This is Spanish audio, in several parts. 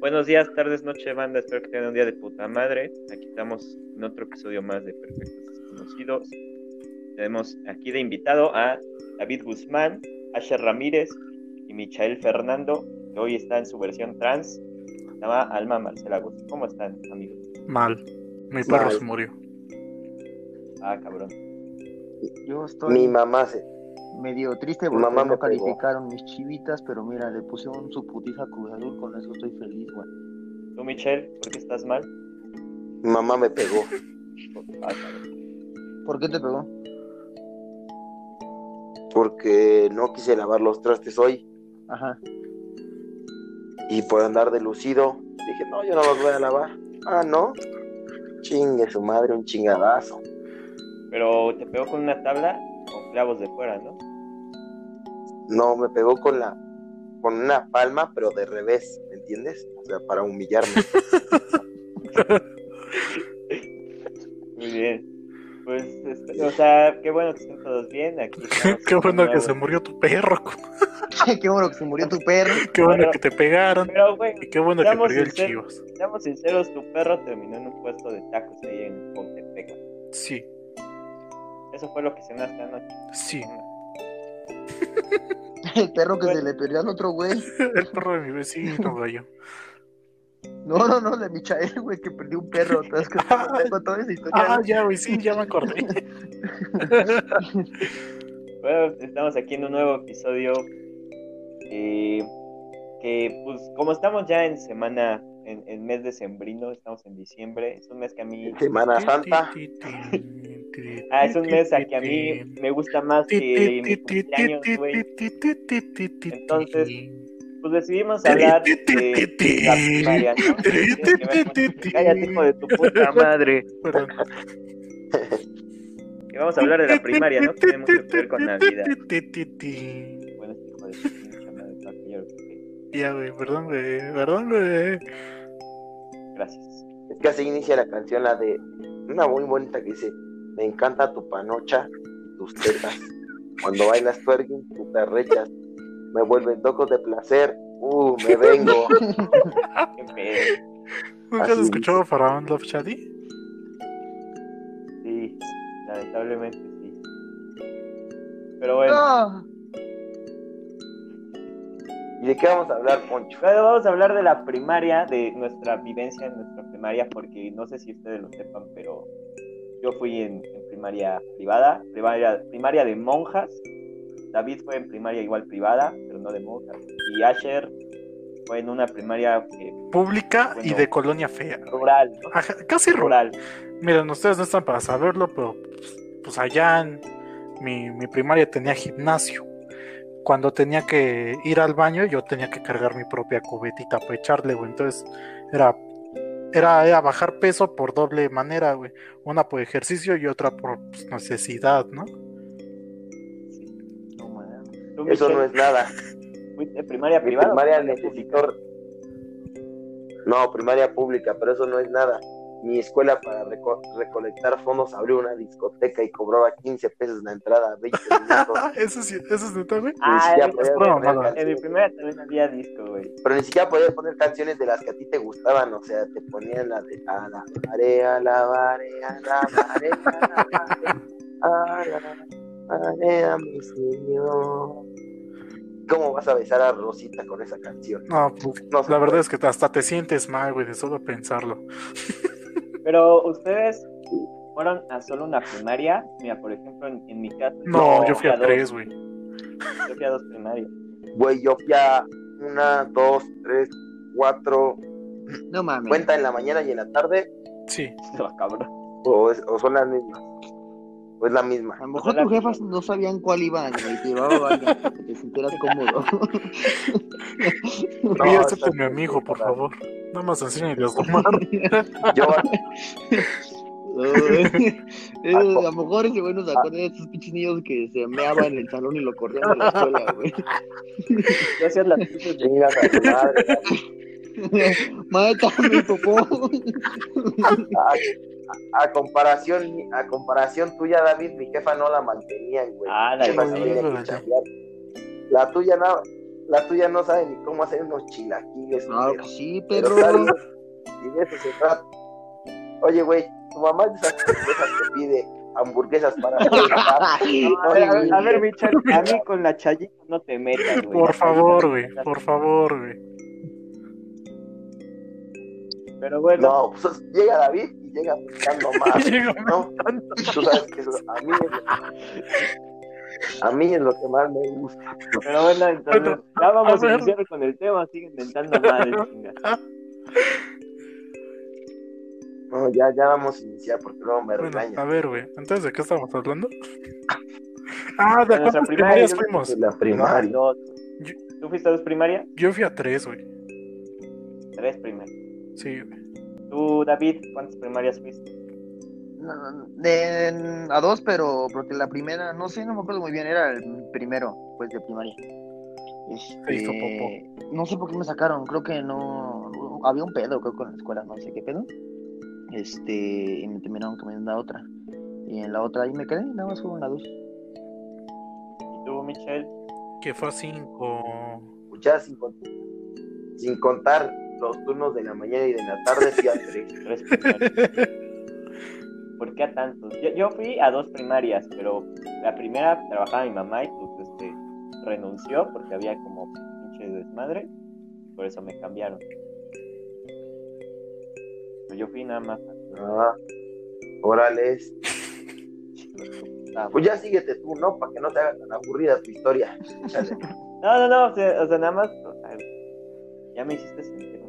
Buenos días, tardes, noche, banda. Espero que tengan un día de puta madre. Aquí estamos en otro episodio más de Perfectos Desconocidos. Tenemos aquí de invitado a David Guzmán, Asher Ramírez y Michael Fernando, que hoy está en su versión trans. Se llama Alma Marcela Gus. ¿Cómo están, amigos? Mal. Mi perro Mal. se murió. Ah, cabrón. Yo estoy Mi mamá se. Medio triste porque mamá no pegó. calificaron mis chivitas, pero mira, le pusieron su putiza Cruz Azul, con eso estoy feliz, güey. ¿Tú, Michelle, por qué estás mal? Mi mamá me pegó. ¿Por qué te pegó? Porque no quise lavar los trastes hoy. Ajá. Y por andar de lucido, dije, no, yo no los voy a lavar. Ah, no. Chingue su madre, un chingadazo. Pero te pegó con una tabla clavos de fuera, ¿no? No, me pegó con la. Con una palma, pero de revés, ¿me entiendes? O sea, para humillarme. Muy bien. Pues, este, o sea, qué bueno que estén todos bien. Aquí Qué bueno que se murió tu perro. qué bueno que se murió tu perro. Qué bueno Pero- que te pegaron. Pero, güey, Y qué bueno que perdió el sinceros. Chivas. seamos sinceros, tu perro terminó en un puesto de tacos ahí en Pontepec. Sí, Eso fue lo que cenaste anoche. sí. El perro que Bueno. se le perdió al otro güey. El perro de mi vecino, gallo. No, no, no, de Michael, güey, que perdió un perro. ¿Sabes que tengo toda esa historia? Ah, ya, güey, sí, ya me acordé. Bueno, estamos aquí en un nuevo episodio. eh, que, pues, como estamos ya en semana, en, en mes decembrino, estamos en diciembre. Es un mes que a mí. Semana Santa. Ah, es un mes a que a mí me gusta más que mi cumpleaños, güey. Entonces, Pues decidimos hablar de la primaria, ¿no? Cállate, hijo de tu puta madre. Que vamos a hablar de la primaria, ¿no? Que mucho que ver con Navidad. Bueno, este hijo de pinche madre, Ya, güey, perdón, güey. Perdón, güey. Gracias. Es que así inicia la canción, la de. Una muy bonita que dice: Me encanta tu panocha y tus tetas. Cuando bailas twerking, tú te rechas. Me vuelven locos de placer. Uh, me vengo. ¿Nunca has escuchado Faraón Love Shady? Sí, lamentablemente sí. Pero bueno, No. ¿Y de qué vamos a hablar, Poncho? Bueno, vamos a hablar de la primaria, de nuestra vivencia en nuestra primaria, porque no sé si ustedes lo sepan, pero yo fui en, en primaria privada, primaria, primaria de monjas. David fue en primaria igual privada, pero no de monjas. Y Asher fue en una primaria eh, Pública y de colonia fea. rural, ¿no? Ajá, casi rural. rural. Miren, ustedes no están para saberlo, pero pues, pues allá en mi, mi primaria tenía gimnasio. Cuando tenía que ir al baño, yo tenía que cargar mi propia cubetita para echarle, güey. Entonces, era, era, era bajar peso por doble manera, güey. Una por ejercicio y otra por pues, necesidad, ¿no? No, mames. ¿Tú, Eso no es nada. fuiste primaria privada? primaria necesitó. No, primaria pública, pero eso no es nada. Mi escuela para reco- recolectar fondos abrió una discoteca y cobraba 15 pesos la entrada, 20 minutos. eso sí, eso es neta, güey. Ah, poner ¿no? En mi primaria también había disco, güey. Pero ni siquiera podías poner canciones de las que a ti te gustaban, o sea, te ponían la de a la marea, la marea, la marea, la marea, a la marea, mi señor. ¿Cómo vas a besar a Rosita con esa canción? No, pues, No la verdad es que hasta te sientes mal, güey, de solo pensarlo. Pero ustedes fueron a solo una primaria. Mira, por ejemplo, en, en mi caso. No, yo fui a tres, güey. Yo fui a dos primarias. Güey, yo fui a una, dos, tres, cuatro, No mames. cuenta en la mañana y en la tarde, Sí. Se va cabrón. o, es- o son las mismas. O es la misma. A lo mejor tus jefas no sabían cuál iban, güey. Te llevaba varias para que te sintieras cómodo. No, Oye, está acéptame bien, amigo, por favor. Nada más enséñale a tomar. Yo, Eh, a lo mejor ese güey nos acuerda de esos pinches niños que se meaban en el salón y lo corrían de la escuela, güey. Yo hacía las de chingas a tu madre. Mata mi popó. A, a comparación, a comparación tuya, David, mi jefa no la mantenía, güey. Ah, la jefa. La tuya no, la tuya no sabe ni cómo hacer unos chilaquiles. No, pues sí, Pero bien, y de eso se trata. Oye, güey, tu mamá es de esas hamburguesas que pide hamburguesas para A ver, a ver, a ver, güey. Michel, a mí con la chayita no te metas, güey. Por favor, güey. no te Por favor, güey. Pero bueno, No, pues llega David llega buscando más. ¿no? Tú sabes que eso a mí es, a mí es lo que más me gusta. pero bueno, entonces, ya vamos a iniciar con el tema, sigue inventando madres, chinga. No, ya, ya vamos a iniciar porque luego me Bueno, a ver, güey. Entonces, ¿de qué estamos hablando? Ah, ¿de cuántas primaria, primarias fuimos? La primaria. Yo- ¿Tú fuiste a dos primarias? Yo fui a tres, güey. Tres primarias. Sí, güey. ¿Tú, David, cuántas primarias fuiste? De- a dos, pero porque la primera, no sé, no me acuerdo muy bien, era el primero, pues, de primaria. Este, no sé por qué me sacaron, creo que no, había un pedo, creo, con la escuela, no sé qué pedo. Este, y me terminaron cambiando a otra. Y en la otra ahí me quedé, nada más fueron las dos. ¿Y tú, Michelle? Que fue a cinco. Ya sin, sin contar los turnos de la mañana y de la tarde, fui a tres. Tres primarias. ¿Por qué a tantos? Yo, yo fui a dos primarias, pero la primera trabajaba mi mamá y pues este renunció porque había como pinche desmadre. Por eso me cambiaron. Pero yo fui nada más. Ah, órales. Ah, Pues ya síguete tú, ¿no? Para que no te haga tan aburrida tu historia. No, no, no, o sea, o sea, nada más. o sea, ya me hiciste sentir.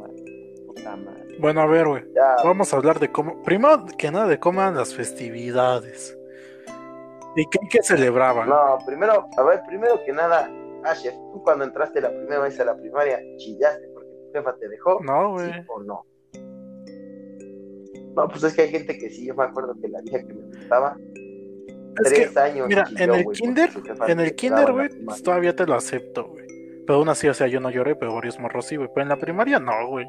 Puta madre. Bueno, a ver, güey. Vamos a hablar de cómo. Primero que nada, de cómo eran las festividades. ¿Y qué, qué celebraban? no, primero, a ver, primero que nada, Asher, tú cuando entraste la primera vez a la primaria, chillaste porque tu jefa te dejó. No, güey. ¿Sí o no? No, pues es que hay gente que sí, yo me acuerdo que la vieja que me gustaba, Es que, tres años. mira, chilló, en el porque kinder, en el kinder, güey, pues, todavía te lo acepto, güey. Pero aún así, o sea, yo no lloré, pero varios morros sí, güey. Pero en la primaria, no, güey.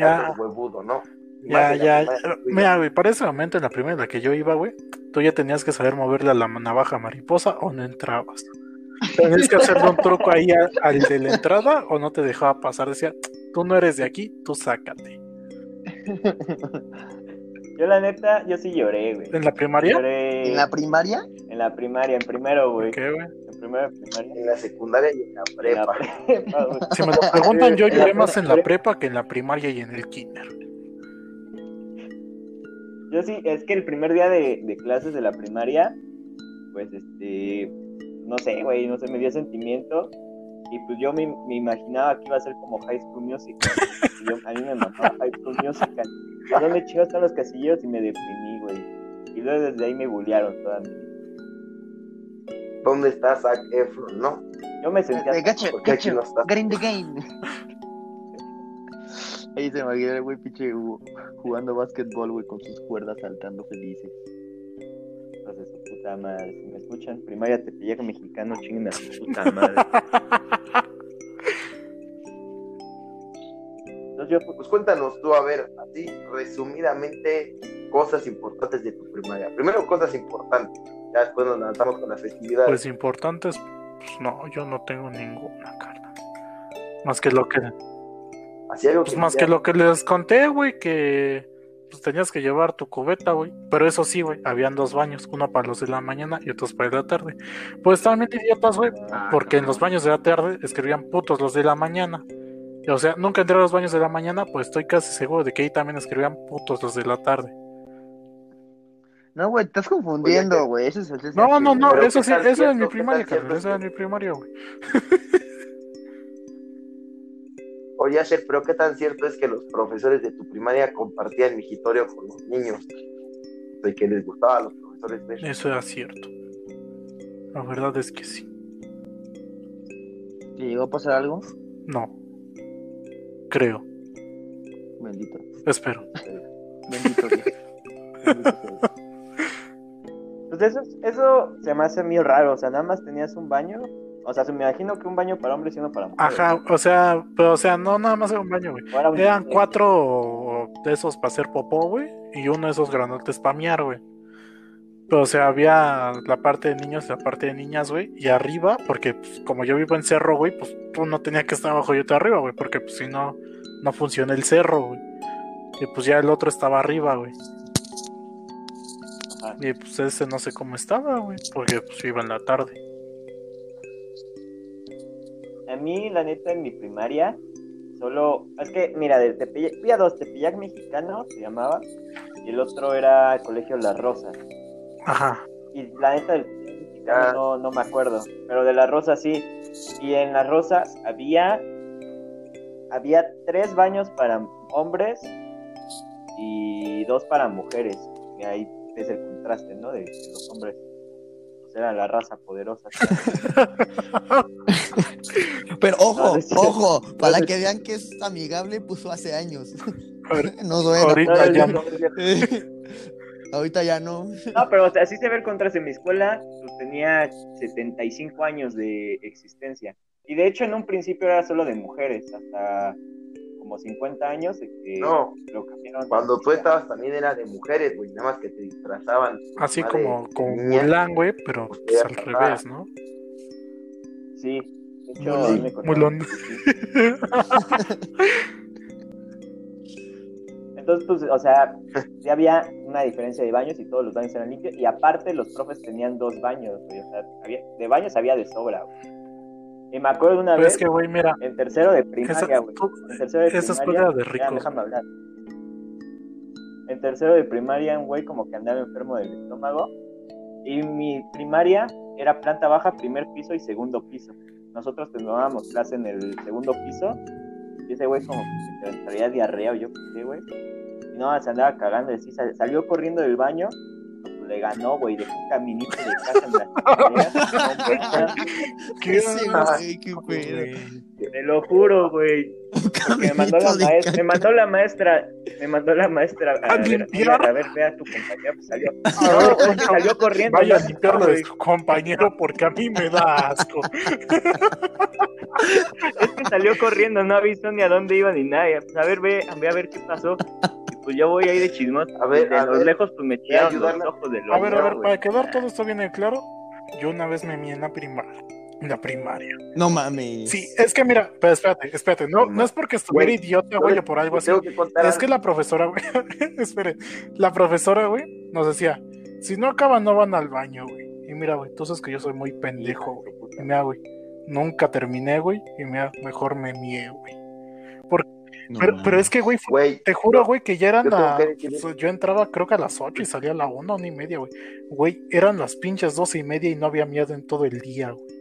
Ya, huevudo, ¿no? Ya, ya. Mira, güey, para ese momento, en la primera en la que yo iba, güey, tú ya tenías que saber moverle a la navaja mariposa o no entrabas. Tenías que hacerle un truco ahí a- al de la entrada o no te dejaba pasar. Decía, tú no eres de aquí, tú sácate. Yo, la neta, yo sí lloré, güey. ¿En la primaria? Lloré ¿En la primaria? en la primaria, en primero, güey. ¿Qué, güey? En primero de primaria. En la secundaria y en la En la prepa. Si me lo preguntan, yo lloré más en la prepa. que en la primaria y en el kinder. Yo sí, es que el primer día de, de clases de la primaria, pues este, no sé, güey, no sé, me dio sentimiento. Y pues yo me, me imaginaba que iba a ser como High School Musical. Y yo- a mí me mamaba High School Musical. ¿A dónde chicos están los casilleros? Y me deprimí, güey. Y luego desde ahí me bullearon toda mi vida. ¿Dónde está Zac Efron, no? Yo me sentía... Gacho, ¿Por qué aquí gacho, no está? in the game. Ahí se imagina el güey pinche Hugo jugando básquetbol, güey, con sus cuerdas saltando felices. de su puta madre. Si me escuchan, primaria te pilla mexicano, chinguen a su puta madre. Entonces yo, Pues cuéntanos tú, a ver, así resumidamente, cosas importantes de tu primaria. Primero, cosas importantes. Ya después nos lanzamos con las festividades. Pues importantes, pues no, yo no tengo ninguna, carnal. Más que lo que, así algo pues que más que lo que les conté, güey, que pues tenías que llevar tu cubeta, güey. Pero eso sí, güey, habían dos baños, uno para los de la mañana y otros para la tarde. Pues bien idiotas, güey, porque en los baños de la tarde escribían putos los de la mañana. O sea, nunca entré a los baños de la mañana, pues estoy casi seguro de que ahí también escribían putos los de la tarde. No, güey, estás confundiendo, Oye, güey. Ese es el No, no, no, eso sí, eso en mi primaria, es eso en mi primaria, güey. Oye, Asher, pero qué tan cierto es que los profesores de tu primaria compartían migitorio con los niños. De que les gustaba a los profesores ver. Eso era cierto. La verdad es que sí. ¿Te llegó a pasar algo? No. Creo. Bendito. Espero. Bendito Dios. Bendito. pues eso, eso se me hace muy raro. O sea, nada más tenías un baño. O sea, se me imagino que un baño para hombres y uno para mujeres. Ajá, o sea, pero o sea, no nada más era un baño, güey. Eran cuatro de esos para hacer popó, güey, y uno de esos granotes para miar, güey. Pero, o sea, había la parte de niños y la parte de niñas, güey. Y arriba, porque pues, como yo vivo en cerro, güey, pues tú no tenía que estar abajo yo te arriba, güey. Porque pues si no, no funciona el cerro, güey. Y pues ya el otro estaba arriba, güey. Y pues ese no sé cómo estaba, güey. Porque pues iba en la tarde. A mí, la neta, en mi primaria, solo. Es que, mira, de Tepeyac, fui a dos, Tepeyac Mexicano se llamaba, y el otro era Colegio Las Rosas. Ajá. Y la neta del Tepeyac Mexicano no, no me acuerdo, pero de Las Rosas sí. Y en Las Rosas había. Había tres baños para hombres y dos para mujeres. Y ahí es el contraste, ¿no? De, de los hombres. Pues era la raza poderosa. Pero ojo, No, ojo, para No, que vean que es amigable, puso hace años. No suena. Ahorita No, ya no, no. Ahorita ya no. No, pero o sea, así se ve el contraste. En mi escuela pues, tenía 75 años de existencia. Y de hecho, en un principio era solo de mujeres, hasta como 50 años. de que No, lo cambiaron. cuando tú estabas también era de mujeres, güey, nada más que te disfrazaban. Así como, niña. Mulan, güey, pero pues, al revés, ¿no? Sí, de hecho, Mulón. me Mulón. Entonces, pues, o sea, ya había una diferencia de baños y todos los baños eran limpios. Y aparte, los profes tenían dos baños, güey. O sea, había- de baños había de sobra, güey. Y me acuerdo de una Pero vez, es que, güey, mira, en tercero de primaria, güey. En tercero de esa primaria. de déjame hablar. En tercero de primaria, un güey como que andaba enfermo del estómago. Y mi primaria era planta baja, primer piso y segundo piso. Nosotros tomábamos clase en el segundo piso. Y ese güey como que traía diarrea o yo qué sé, güey. Y no, se andaba cagando. Y sal- salió corriendo del baño. Le ganó, güey, dejó un caminito de casa en las escaleras. ¿Qué? Ese güey, qué. Te lo juro, güey. Me mandó la maestra, me mandó la maestra, me mandó la maestra a, ¿A ver, a ver, ve a tu compañero, pues salió. A No, ver, es que salió corriendo. Vaya a limpiarlo de su compañero porque a mí me da asco. Es que salió corriendo, no avisó ni a dónde iba ni nada. Pues, a ver, ve, ve a ver qué pasó. Y pues yo voy ahí de chismoso. A ver, de a los ver. lejos pues me tiraron los ojos del A ver, a ver, para quedar todo esto bien en claro, yo una vez me mié en la primaria. En la primaria. No mames. Sí, es que mira, pero espérate, espérate, no, no es porque estuviera Güey, idiota, güey, o por algo así. Tengo que contar Es que la profesora, güey, espere, la profesora, güey, nos decía, si no acaban, no van al baño, güey. Y mira, güey, tú sabes que yo soy muy pendejo, güey. Y mira, güey, nunca terminé, güey, y mira, mejor me mié, güey. No Pero, es que, güey, te juro, güey, que ya eran yo que o sea, Yo entraba creo que a las 8 y salía a la 1, ni media, güey. Güey, eran las pinches 12 y media y no había miedo en todo el día, güey.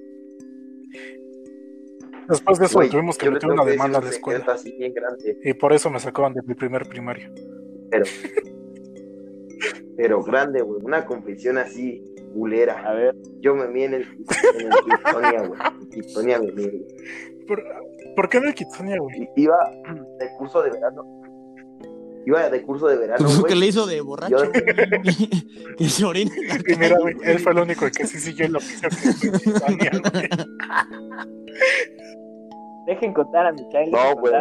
Después de eso tuvimos que meter una demanda a la escuela. así bien grande, Y por eso me sacaban de mi primer primaria. pero grande, güey. Una confesión así, culera. A ver, Yo me mié en el, en el Kidsonia, güey. En Kidsonia me güey. ¿Por, por qué en el Kitsonia, güey? I- Iba de curso de verano. Iba de curso de verano, Pues, ¿qué güey. le hizo de borracho? Yo- que se orina Y mira, güey, él fue el único que sí siguió el oficio que güey. dejen contar a Michael. No, güey.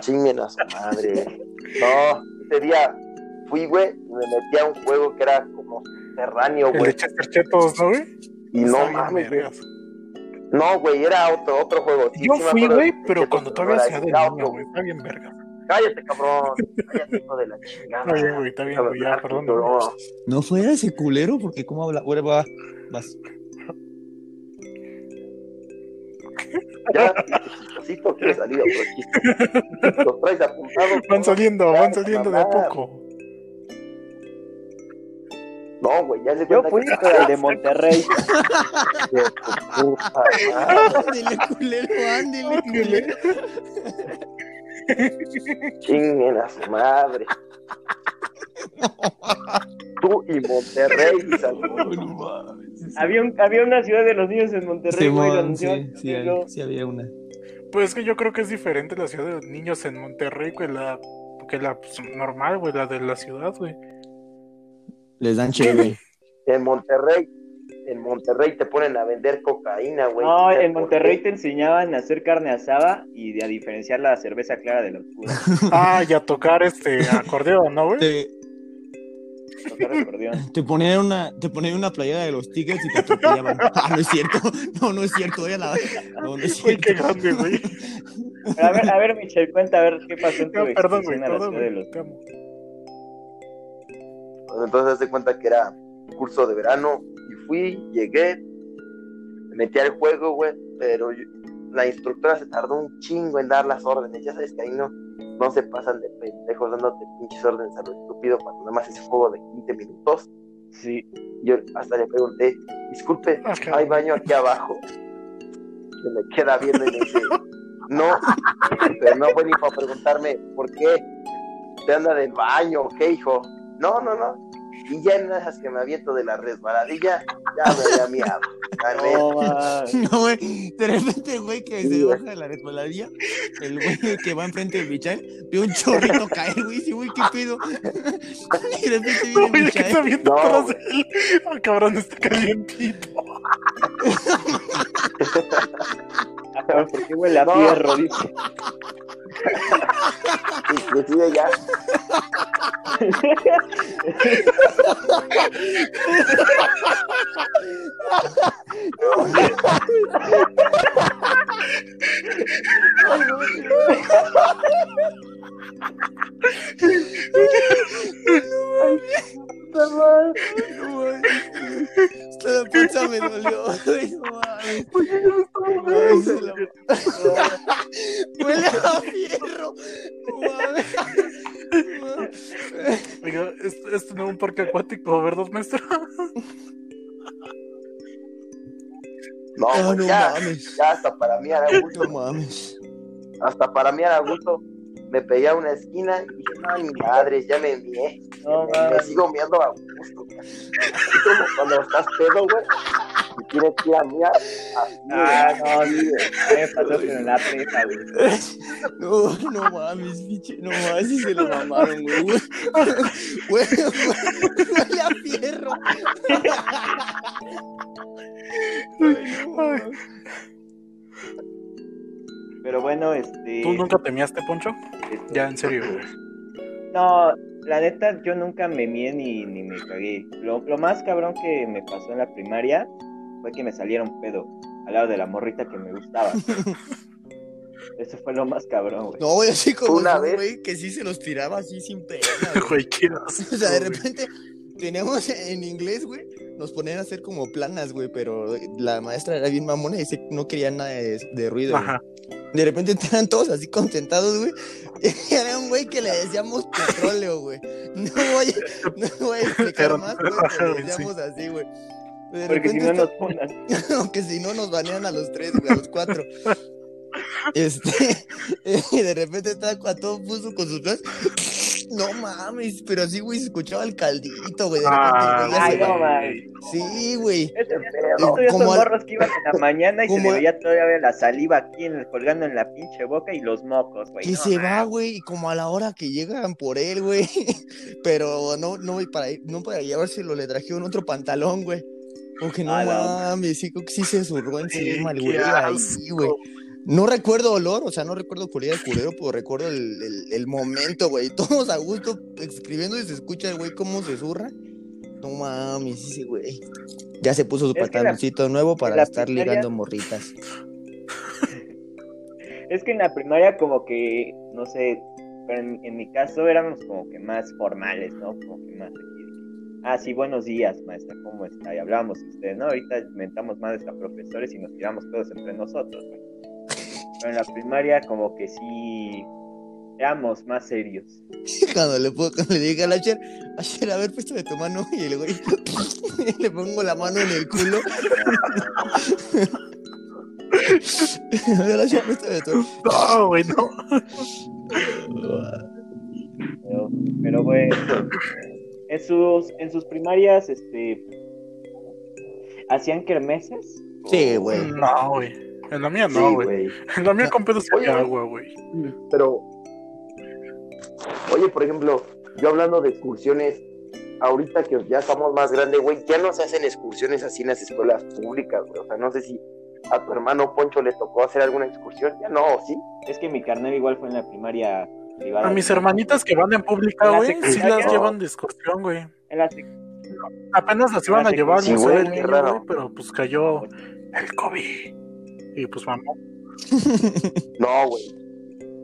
Chinguen a su madre. No, ese día fui, güey, y me metí a un juego que era como subterráneo, El de güey. Chester Chetos, ¿no, güey? Y no bien mames, güey. No, güey, era otro, otro juego. Sí, Yo sí fui, güey, de pero cuando no todavía ese, de niño, güey. Está bien verga. Cállate, cabrón. Cállate, hijo de la chingada. Está bien, güey, está bien, güey, ya, perdón. no. No fuera ese culero, porque cómo habla. Va, vas. Ya, chistosito, quiere salir otro chiste. Los traes apuntados. Van saliendo, Ya, van saliendo de a poco. No, güey, ya se Yo cuenta fui que- el de Monterrey. de tu puta madre. Ándele, culero, ándele, culero. Chinguen a su madre. Tú y Monterrey. No. Había, un, había una ciudad de los niños en Monterrey, Simón, sí, sí, hay- Yo- sí había una. Pues es que yo creo que es diferente la ciudad de los niños en Monterrey que la, que la pues, normal, güey, la de la ciudad, güey. Les dan chévere. En Monterrey, en Monterrey te ponen a vender cocaína, güey. No, ¿Sabes en Monterrey te enseñaban a hacer carne asada y de a diferenciar la cerveza clara de la oscura. Ah, y a tocar este acordeón, ¿no, güey? Te- tocar acordeón. Te ponían una, te ponían una playera de los Tigres y te atropellaban. Ah, no es cierto. No, no es cierto. Era la... No, no es cierto. qué grande, güey. Pero a ver, a ver, Michelle, cuenta a ver qué pasó en tu No, perdón, güey, perdón, de los... Pues entonces haz de cuenta que era curso de verano fui, llegué, me metí al juego, güey, pero yo- la instructora se tardó un chingo en dar las órdenes. Ya sabes que ahí no, no se pasan de pendejos dándote pinches órdenes a lo estúpido cuando nada más es juego de 15 minutos. Sí, Yo hasta le pregunté, disculpe, Ah. ¿hay baño aquí abajo? Que me queda viendo y me dice, no, pero no fue ni para preguntarme por qué te anda del baño, ¿qué hijo? No, no, no. Y ya en esas que me aviento de la resbaladilla, ya me había miado. no, ma. No, güey. De repente, el güey que se baja de la resbaladilla, el güey que va enfrente del Michael, ve un chorrito caer, güey. Dice, güey, ¿qué pedo? Y de repente viene Güey, ¿de qué está Michael. viendo No, güey. él? Ah, cabrón, está calientito. ¿Por qué huele a No. fierro? Dice. Inclusive ya, no, Ah, güey, no ya, mames. ya hasta para mí era No gusto, mames. hasta para mí era gusto. Me pegué a una esquina y dije, no, ni madres, ya me envié. No, me, sigo miando a gusto. güey. Así como cuando estás pedo, güey, y a miar, así, Ah, güey. no, sí, güey. Me pasó pero en la prepa, güey. No, no mames, pinche. No mames, sí se lo mamaron, güey. Güey, güey, güey, huele a fierro. Ay, no mames. Pero bueno, este... ¿Tú nunca temíaste, Poncho? este, Ya, en serio. No, la neta, yo nunca me mié ni, ni me cagué. Lo, lo más cabrón que me pasó en la primaria fue que me salieron pedo al lado de la morrita que me gustaba. Eso fue lo más cabrón, güey. No, güey, así como Una vez- güey, que sí se los tiraba así sin pena, güey. Qué asco, O sea, de repente teníamos en inglés, güey, nos ponían a hacer como planas, güey, pero la maestra era bien mamona y no quería nada de, de ruido. Ajá. De repente estaban todos así concentrados, güey. Y era un güey que le decíamos petróleo, güey. No voy, no voy a explicar Pero- más, güey, le sí. así. De Porque si repente no nos está- ponen. Aunque si no nos banean a los tres, güey, a los cuatro. Este, y de repente estaba a todo puso con sus platos. No mames, pero así, güey, se escuchaba el caldito, güey. De Ah, Ay, no, man. Sí, güey. Esto pedo. ya son morros que iban en la mañana y se le veía todavía la saliva aquí en el- colgando en la pinche boca y los mocos, güey. Que No, se man. va, güey, y como a la hora que llegan por él, güey. Pero no, no, voy para, no para llevárselo, le trajeron otro pantalón, güey. Como que no mames, sí, creo que sí se zurró encima el güey ahí, güey. No recuerdo olor, o sea, no recuerdo cualidad del culero, pero recuerdo el, el, el momento, güey. Todos a gusto escribiendo y se escucha el güey cómo se zurra. No mames, ese güey. Ya se puso su Es la- pantaloncito nuevo para estar primaria- ligando morritas. Es que en la primaria como que, no sé, pero en, en mi caso éramos como que más formales, ¿no? Como que más de ah, sí, buenos días, maestra, ¿cómo está? Y hablábamos de usted, ¿no? Ahorita inventamos más a profesores y nos tiramos todos entre nosotros, güey. Pero en la primaria como que sí éramos más serios. Cuando le, puedo, cuando le dije al Asher, Asher, a ver, préstame tu mano. Y el güey, le pongo la mano en el culo. A ver, Asher, préstame tu No, güey, no. Pero, pero bueno, en sus, en sus primarias, este, ¿hacían kermeses? Sí, güey. No, güey. En la mía Sí, no, güey. güey. En la mía con pedos había agua, güey. Pero, oye, por ejemplo, yo hablando de excursiones, ahorita que ya estamos más grandes, güey, ya no se hacen excursiones así en las escuelas públicas, güey. O sea, no sé si a tu hermano Poncho le tocó hacer alguna excursión. Ya no, ¿sí? Es que mi carnal igual fue en la primaria privada. A mis hermanitas que van en pública, güey, sí las llevan de excursión, güey. En la sec- Apenas las iban a llevar Sí, niño, güey, pero pues cayó el COVID. Y pues mamá. No, güey.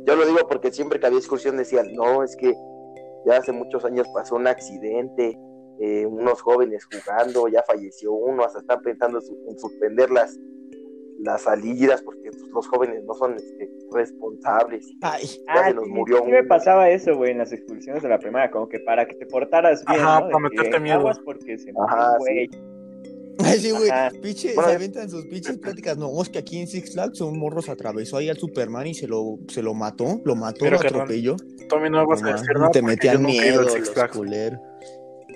Yo lo digo porque siempre que había excursión decían, no, es que ya hace muchos años pasó un accidente, eh, unos jóvenes jugando, ya falleció uno, hasta están pensando su- en suspender las, las salidas porque pues, los jóvenes no son este, responsables. Ay, Ya Ah, se nos sí, murió sí me uno. pasaba eso, güey, en las expulsiones de la primaria, como que para que te portaras bien, Ajá, para que meterte miedo. aguas porque se murió güey. ay, sí, güey. Bueno, se aventan sus pinches pláticas. No, es que aquí en Six Flags un morro se atravesó ahí al Superman y se lo, se lo mató, lo mató, Pero, lo atropelló. Mí no me vas a No, decir nada. te metían miedo al Six los Flags. culeros.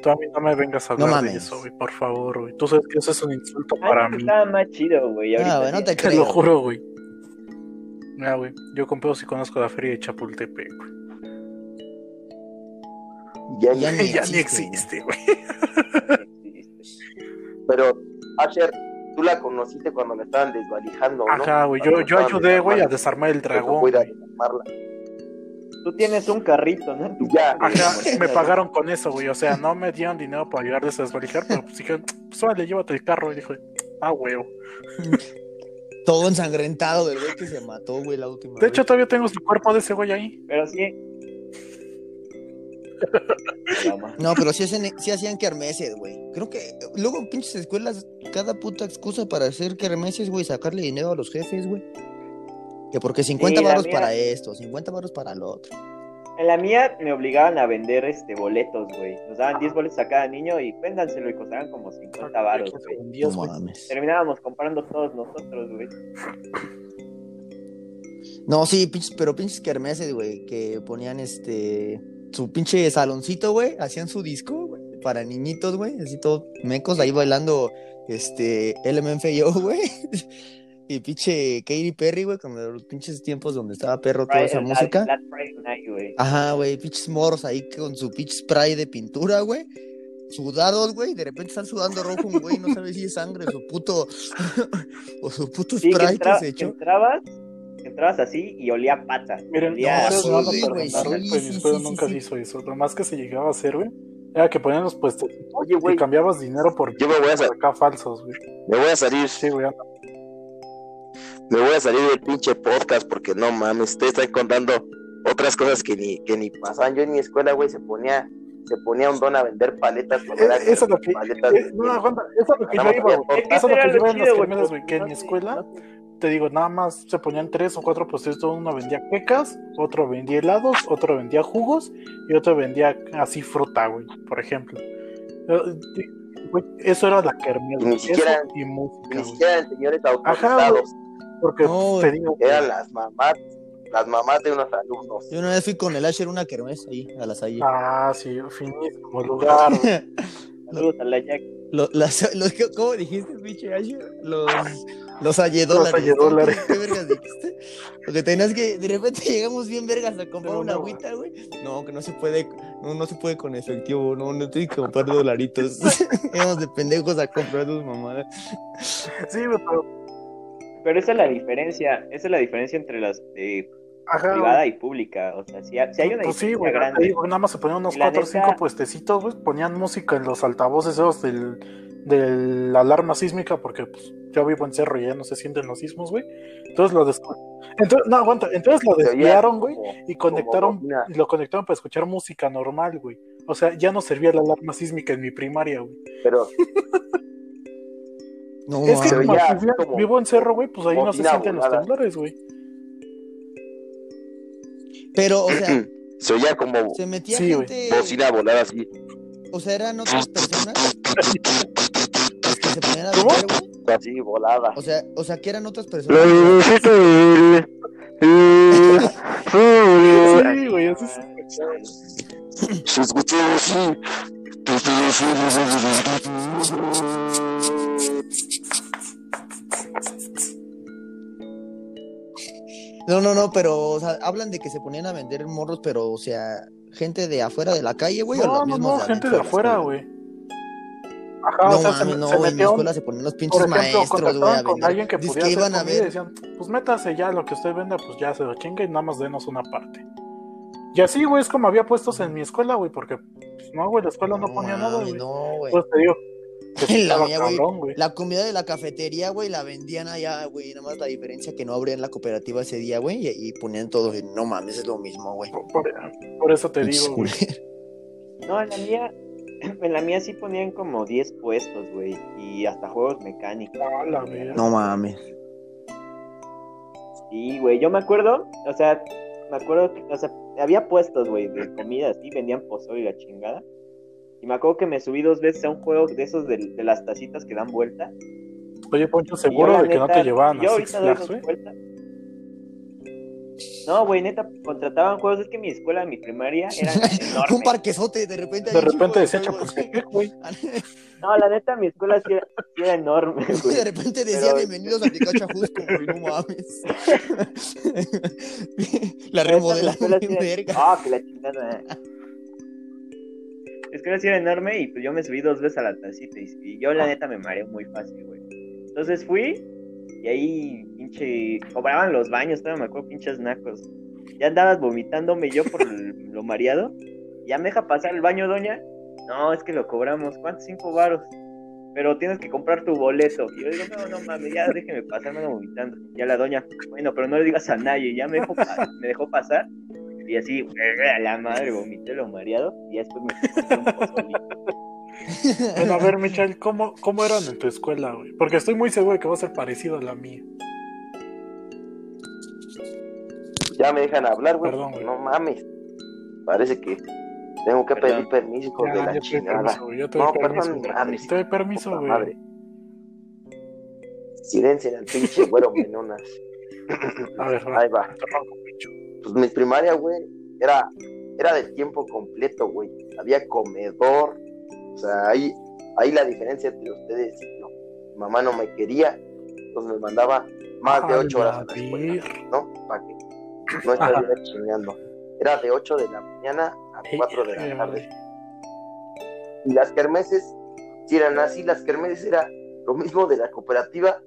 Tú a mí no me vengas a No hablar de mames. eso, güey, por favor, güey. Tú sabes que eso es un insulto para mí. estaba más chido, güey. Ah, güey, no te Te lo juro, güey. Mira, güey, yo con pedos sí conozco la feria de Chapultepec, güey. Ya, Ya ni- ya ni existe, existe, güey. Pero, Asher, tú la conociste cuando la estaban desvalijando, ¿no? Ajá, güey, yo, yo ayudé, güey, a desarmar el dragón. no voy a güey. desarmarla. Tú tienes un carrito, ¿no? Ya. Ajá, me pagaron con eso, güey. O sea, no me dieron dinero para ayudarles a desvalijar, pero pues dijeron, pues vale, llévate el carro. Y dije, ah, güey. Todo ensangrentado del güey que se mató, güey, la última De hecho, todavía tengo su cuerpo de ese güey ahí. Pero sí. No, pero sí, hacen, sí hacían kermeses, güey. Creo que luego pinches escuelas, cada puta excusa para hacer kermeses, güey, sacarle dinero a los jefes, güey. Que porque 50 Sí, baros mía- para esto, 50 baros para lo otro. En la mía me obligaban a vender este boletos, güey. Nos daban 10 boletos a cada niño y véndanselo y costaban como 50 varos, güey. No mames. Terminábamos comprando todos nosotros, güey. No, sí, pinches, pero pinches kermeses, güey, que ponían este su pinche saloncito, güey, hacían su disco, güey, para niñitos, güey, así todos mecos ahí bailando este LMFAO, güey. Y pinche Katy Perry, güey, de los pinches tiempos donde estaba perro toda esa música. Ajá, güey, pinches moros ahí con su pinche spray de pintura, güey. Sudados, güey, de repente están sudando rojo un güey, no sabe si es sangre o su puto o su puto Sí, que, spray que, entra- se echó. entrabas, que entrabas así y olía a pata. Miren, olía no, sí, güey, sí, pues, sí, mi escuela sí, nunca sí. hizo eso. Lo más que se llegaba a hacer, güey, era que ponían los puestos Oye, güey, y cambiabas dinero por yo me voy a, sa- acá falsos, güey. me voy a salir, Sí, güey. anda. me voy a salir del pinche podcast porque no mames, ustedes están contando otras cosas que ni, que ni pasaban. Yo en mi escuela, güey, se ponía, se ponía un don a vender paletas Eh, era Eso es lo que. paletas. eh, No, aguanta, eso es lo que yo iba, Eso es lo que yo iba en las güey, que en mi sé, escuela, no. Te digo, nada más se ponían tres o cuatro puestos. Uno vendía quecas, otro vendía helados, otro vendía jugos y otro vendía así fruta, güey, por ejemplo. Eh, güey, Eso era la kermés, Ni siquiera- y música, Ni siquiera eran señores Ajá, autorizados, Porque No, te digo, eran las mamás, las mamás de unos alumnos. Yo una vez fui con el Asher una kermés ahí, a la Salle. ah, sí, finísimo lugar. Saludos a la Jack. Las- los- ¿Cómo dijiste, pinche? Los, los ayedólares. Los ayedólares. ¿Qué vergas dijiste? Porque tenías que, de repente llegamos bien vergas a comprar Pero una no. agüita, güey. No, que no se puede, no, no se puede con efectivo, no, no tienes que comprar dolaritos. Íbamos de pendejos a comprar tus mamadas. Sí, pero. Pero esa es la diferencia, esa es la diferencia entre las eh, Ajá, privada y pública. O sea, si, hay- si hay una Pues sí, diferencia güey, grande. digo, nada más se ponían unos Y la cuatro o neta- cinco puestecitos, güey, ponían música en los altavoces esos del, de la alarma sísmica, porque pues yo vivo en cerro y ya no se sienten los sismos, güey. Entonces lo. Entonces, no, aguanta, entonces lo desviaron, güey, y conectaron, y lo conectaron para escuchar música normal, güey. O sea, ya no servía la alarma sísmica en mi primaria, güey. Pero No, es que como como- vivo en cerro, güey, pues ahí no se sienten los temblores, güey. Pero, o sea, se oía como se metía Sí, gente, bocina volada así. o sea, eran otras personas las que se ponían a ¿Cómo? vender, güey. Así, volada. O sea, o sea, que eran otras personas. Sí, güey, así se Se escuchó así. No, no, no, pero, o sea, hablan de que se ponían a vender morros, pero, o sea, gente de afuera de la calle, güey, o No, los no, no, de gente de afuera, güey. Ajá, No o sea, se, no, se en mi escuela se ponían los pinches por ejemplo, maestros, güey, a con alguien que Dice pudiera que hacer iban a comida y ver. decían, pues métase ya lo que usted venda, pues ya se lo chinga y nada más denos una parte. Y así, güey, es como había puestos en mi escuela, güey, porque, pues, no, güey, la escuela no, ponía nada, güey. No, güey. Pues te digo, La mía, güey, cabrón. La comida de la cafetería, güey, la vendían allá, güey. Nada más la diferencia que no abrían la cooperativa ese día, güey, y, y ponían todo. y No mames, es lo mismo, güey. Por, por- por eso te digo, güey. No, en la mía, en la mía sí ponían como 10 puestos, güey. Y hasta juegos mecánicos. Ah, la. No mames. Sí, güey, yo me acuerdo, o sea, me acuerdo que, o sea, había puestos, güey, de comida así, vendían pozole y la chingada. Y me acuerdo que me subí dos veces a un juego de esos de, de las tacitas que dan vuelta. Oye, Poncho, yo, seguro de que no te llevaban yo a Six Flags. No, güey, neta, contrataban juegos. Es que mi escuela, mi primaria, era enorme. Un parquesote, de repente. De repente decía Chapultepec, güey. No, la neta, mi escuela sí era, sí era enorme, güey. De repente decía Pero- bienvenidos a Picacho Jusco, güey, no mames. la sí era- verga. Ah, que la chingada. Escuela sí era enorme y pues yo me subí dos veces a la tacita y, yo la neta me mareé muy fácil, güey. Entonces fui y ahí pinche cobraban los baños, todavía me acuerdo pinches nacos. Ya andabas vomitándome yo por lo mareado. Ya me deja pasar el baño, doña. No, es que lo cobramos. ¿Cuántos? Cinco varos. Pero tienes que comprar tu boleto. Y yo digo, no, no mames, ya déjeme pasar, me ando vomitando. Ya la doña, bueno, pero no le digas a nadie. Ya me dejó, me dejó pasar. Y así, a la madre, vomité lo mareado. Y después me compré un pozolito. Bueno, a ver, Michelle, ¿cómo, ¿cómo eran en tu escuela, güey? Porque estoy muy seguro de que va a ser parecido a la mía. Ya me dejan hablar, güey. Perdón, güey. No mames. Parece que tengo que Perdón. pedir permiso, hijo de la chingada. permiso, güey. Yo te doy No, permiso. perdón, güey. madre. Te doy permiso, güey. madre. Silencien al pinche güero menonas. A ver, va. Ahí va. Pues mi primaria, güey, era, era de tiempo completo, güey. Había comedor. O sea, ahí, ahí la diferencia entre ustedes y yo. Mi mamá no me quería, entonces me mandaba más de ocho horas a la la escuela, ¿no? Para que no estuviera chingando. Era de 8 de la mañana a 4 de la tarde. Y las kermeses, si eran así, las kermeses era lo mismo de la cooperativa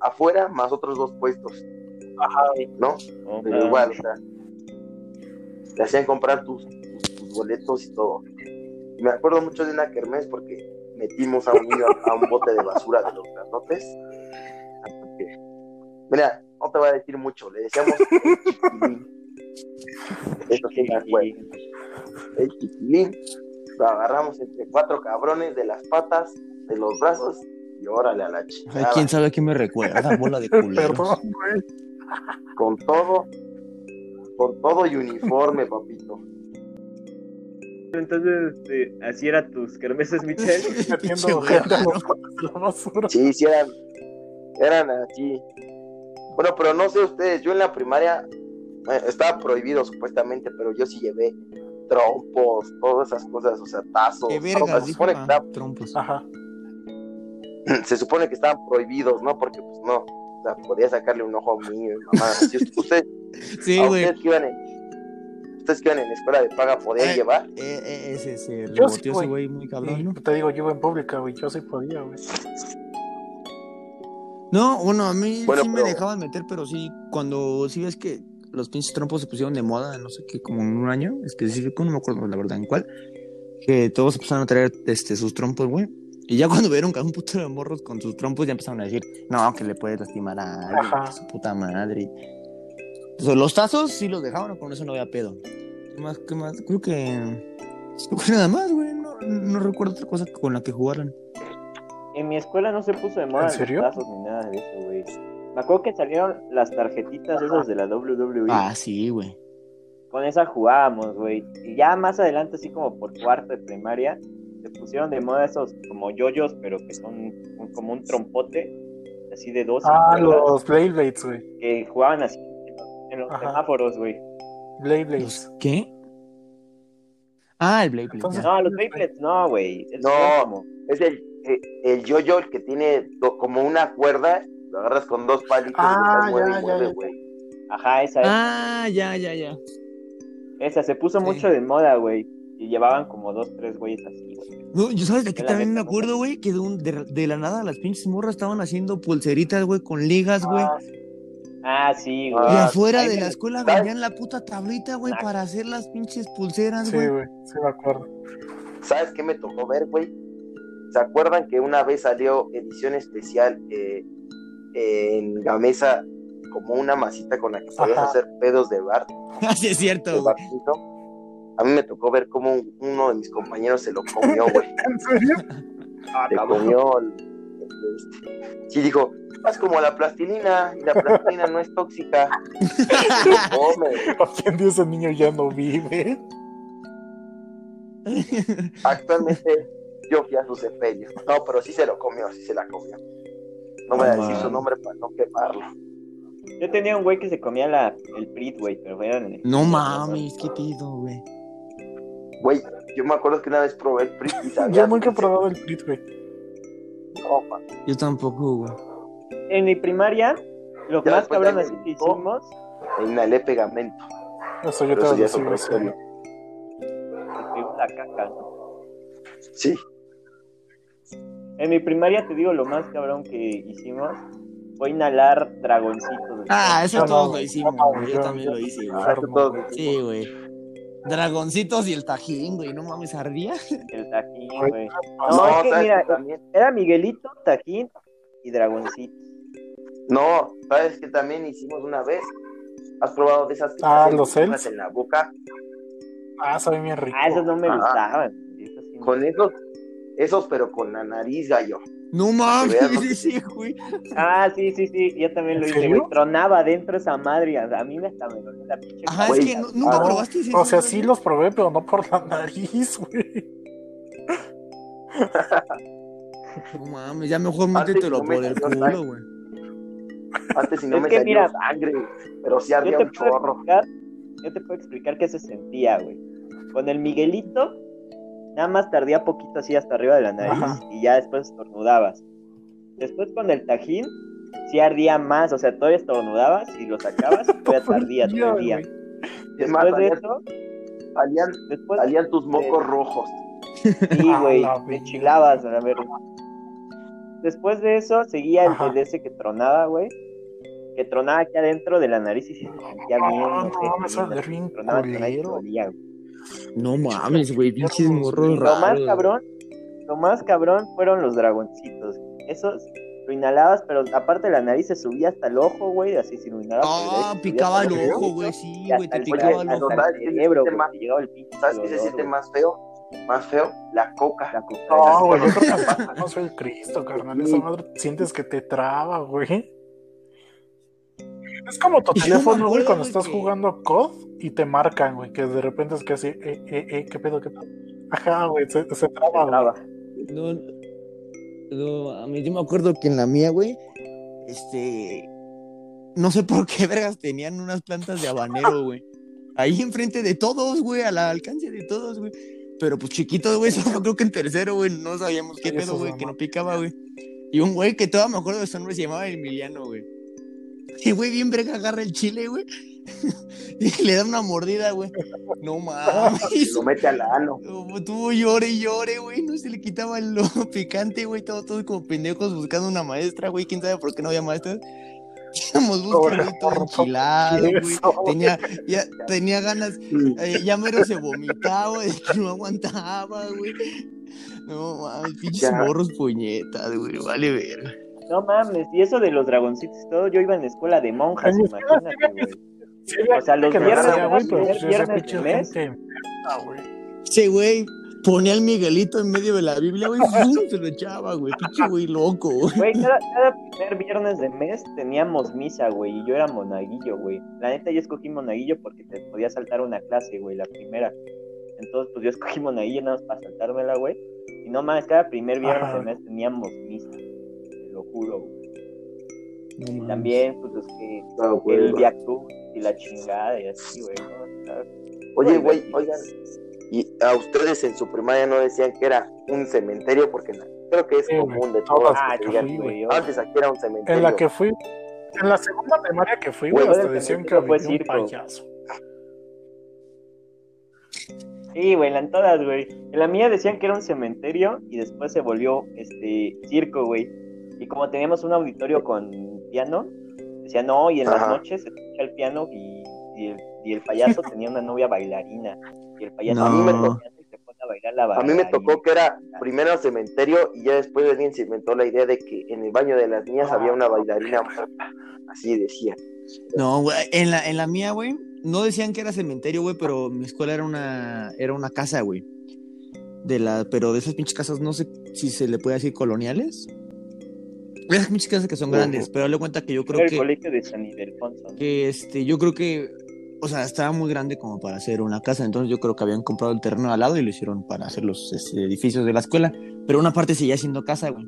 afuera más otros dos puestos. ¿No? No, Pero igual, o sea, te hacían comprar tus, tus- tus boletos y todo. Y me acuerdo mucho de una kermés porque metimos a un niño a, un bote de basura de los grandotes. Así que, mira, no te voy a decir mucho, le decíamos el chiquilín. Eso sí me acuerdo. El chiquilín, lo agarramos entre cuatro cabrones de las patas, de los brazos, y órale a la Ay, chingada. quién sabe a quién me recuerda, bola de culeros. Perdón, güey. con todo, con todo y uniforme, papito. Entonces, este, así eran tus kermeses, Michelle. Sí, sí eran, eran así. Bueno, pero no sé ustedes, yo en la primaria eh, estaba prohibido supuestamente, pero yo sí llevé trompos, todas esas cosas, o sea, tazos. Qué o sea, vergas, se, supone que estaban- trompos. Ajá. se supone que estaban prohibidos, ¿no? Porque pues no, podía sacarle un ojo a un niño y mamá. Si Sí, a güey. ustedes que iban en, ustedes que iban en escuela de paga podían Eh, llevar. Eh, eh, ese se Yo sí, ese güey. muy cabrón, Y ¿no? te digo, yo iba en pública, güey. Yo sí podía, güey. No, bueno, a mí Bueno, sí me dejaban meter, pero sí, cuando sí ves que los pinches trompos se pusieron de moda, no sé qué, como en un año específico, no me acuerdo la verdad en cuál, que todos empezaron a traer este, sus trompos, güey. Y ya cuando vieron que un puto de morros con sus trompos, ya empezaron a decir, no, que le puedes lastimar a alguien, Ajá. que su puta madre. Entonces, los tazos sí los dejaban, con eso no había pedo. ¿Qué más? ¿Qué más? Creo que... Nada más, güey. No, no recuerdo otra cosa con la que jugaran. En mi escuela no se puso de moda ¿En los tazos ni nada de eso, güey. Me acuerdo que salieron las tarjetitas esas de la WWE. Ah, sí, güey. Con esa jugábamos, güey. Y ya más adelante, así como por cuarto de primaria, se pusieron de moda esos como yoyos, pero que son un- como un trompote, así de dos Ah, los Blade Blades, güey. que jugaban así en los, Ajá. semáforos, güey. Blade Blades. ¿Los qué? Ah, el Blade Blade. Entonces- ya. No, los Beyblades no, güey. No. como- Es el, el, el yo-yo el que tiene como una cuerda, lo agarras con dos palitos Ah, y mueve ya, y ya, mueve, ya. güey. Ajá, esa, esa, Ah, ya, ya, ya. esa. Se puso Sí. mucho de moda, güey. Y llevaban como dos, tres güeyes así, güey. No, yo sabes de qué también me acuerdo, güey, que de, un- de, de la nada las pinches morras estaban haciendo pulseritas, güey, con ligas, güey. Ah, sí. Ah, sí, güey. Y afuera ahí de la escuela ¿sabes? vendían la puta tablita, güey, Ah. para hacer las pinches pulseras, Sí, güey. güey, sí me acuerdo. ¿Sabes qué me tocó ver, güey? ¿Se acuerdan que una vez salió edición especial eh, en Gamesa como una masita con la que podías Ajá. hacer pedos de bar? Así es cierto, güey. A mí me tocó ver cómo un- uno de mis compañeros se lo comió, güey. ¿En serio? Se comió el- el- este. Sí, dijo, es como la plastilina, y la plastilina no es tóxica. Come. Hoy en día ese niño ya no vive. Actualmente yo fui a su sepelio. No, pero sí se lo comió, sí se la comió. No voy a decir su nombre para no quemarlo. Yo tenía un güey que se comía la, el Prit, güey, pero era en el- No mames, qué pido, güey. Güey, yo me acuerdo que una vez probé el PRI y sabía Yo nunca he probado el Prit, güey. No, man. Yo tampoco, güey. En mi primaria, lo Ya más cabrón así que hicimos, inhalé pegamento. Eso yo Pero te eso es decir. eso. la caca, ¿no? Sí. En mi primaria, te digo, lo más cabrón que hicimos fue inhalar dragoncitos. Ah, eso No, todos no, lo hicimos, no, yo- Yo también yo- lo hice, güey. Ah, Sí, güey. Dragoncitos y el tajín, güey. No mames, ardía. El tajín, Güey. No, No, es que ¿sabes mira, también? era Miguelito, tajín y dragoncito. No, ¿sabes que también hicimos una vez? ¿Has probado de esas Ah, los en la boca? Ah, sabe bien rico. Ah, esos no me Ajá. gustaban. Esos sí no. Con esos, esos pero con la nariz, gallo. No mames, ese, güey. Ah, sí, sí, sí, yo también lo ¿En hice, güey. Tronaba dentro esa madre. A mí me hasta me la pinche Ajá, es que no- nunca Ah, probaste ese. O sea, sí los probé, pero no por la nariz, güey. No mames, ya mejor métetelo no me por el culo, güey. Antes si no Es me que salió mira, sangre, pero sí te, un chorro. explicar, yo te puedo explicar qué se sentía, güey. Con el Miguelito, nada más tardía poquito así hasta arriba de la nariz Ajá. y ya después estornudabas. Después con el tajín, sí ardía más, o sea, todavía estornudabas y lo sacabas y todavía tardía todo el día. más, Después de eso, salían, después salían tus mocos rojos. Sí, A güey, la te chilabas, a ver. Después de eso, seguía el, Ajá. el ese que tronaba, güey. Que tronaba aquí adentro de la nariz y se sentía bien. Ah, no sé, no, me suena así, bien tronaba, tronaba No mames, güey. Pinches morros lo más cabrón, lo más cabrón fueron los dragoncitos. Esos lo inhalabas, pero aparte de la nariz se subía hasta el ojo, güey, así si lo inhalabas. Ah, derecho, picaba el el ojo, güey. Sí, güey, te picaba el ojo. llegaba el pinche ¿Sabes qué se siente más feo? Más feo, la coca. La coca. No, güey, no soy el Cristo, carnal. Esa madre sientes que te traba, güey. Es como tu teléfono, güey, cuando estás jugando COD y te marcan, güey, que de repente es que así, eh, eh, eh, ¿qué pedo, qué pedo? Ajá, güey, se, se traba. Traba. No, no, a mí yo me acuerdo que en la mía, güey, este, no sé por qué vergas tenían unas plantas de habanero, güey. Ahí enfrente de todos, güey, al alcance de todos, güey. Pero pues chiquitos, güey, solo creo que en tercero, güey, no sabíamos qué pedo, güey, que no picaba, güey. Y un güey que todavía me acuerdo de su nombre se llamaba Emiliano, güey. Y güey, bien verga agarra el chile, güey. Y le da una mordida, güey. No mames. Lo mete al ano. Tuvo llore y llore, güey. No se le quitaba el lo picante, güey. Todos, todos como pendejos buscando una maestra, güey. Quién sabe por qué no había maestras. Estábamos buscando todo enchilado, güey. Tenía, ya, tenía ganas, eh, ya mero se vomitaba, güey, de que no aguantaba, güey. No mames, pinches morros puñetas, güey. Vale verga. No mames, y eso de los dragoncitos y todo, yo iba en escuela de monjas, imagínate, güey. Sí, O sea, los viernes, güey, pues, gente enferma, güey. Ponía al Miguelito en medio de la Biblia, güey. Se lo echaba, güey. Pinche güey loco, güey. Güey, cada, cada primer viernes de mes teníamos misa, güey, y yo era monaguillo, güey. La neta, yo escogí monaguillo porque te podía saltar una clase, güey, la primera. Entonces, pues yo escogí monaguillo nada más para saltármela, güey. Y no mames, cada primer viernes Ajá. de mes teníamos misa, te lo juro, güey. No también, pues, es que, Claro, que el. Via y la chingada y así, güey, Oye, güey, oigan, y a ustedes en su primaria no decían que era un cementerio, porque creo que es Sí, común de Todas todos. Ah, que yo digan, fui, güey. yo- Antes aquí era un cementerio. En la que fui, en la segunda primaria que fui, güey, hasta decían que había un circo. payaso. Sí, güey, en todas, güey. En la mía decían que era un cementerio y después se volvió este circo, güey. Y como teníamos un auditorio con piano, Decía, no, y en las Ajá. noches se escucha el piano y, y el, y el payaso tenía una novia bailarina. Y el payaso A mí me tocó- piano y se pone a bailar la A mí me tocó que era primero cementerio y ya después alguien se inventó la idea de que en el baño de las niñas había una bailarina muerta. Así decía. No, güey, en la, en la mía, güey, no decían que era cementerio, güey, pero mi escuela era una, era una casa, güey. De la, pero de esas pinches casas, no sé si se le puede decir coloniales. Esas pinches casas que son grandes, pero le cuenta que yo creo el que, colegio de San Ildefonso. ¿no? que este, yo creo que, o sea, estaba muy grande como para hacer una casa, entonces yo creo que habían comprado el terreno al lado y lo hicieron para hacer los este, edificios de la escuela, pero una parte seguía siendo casa, güey.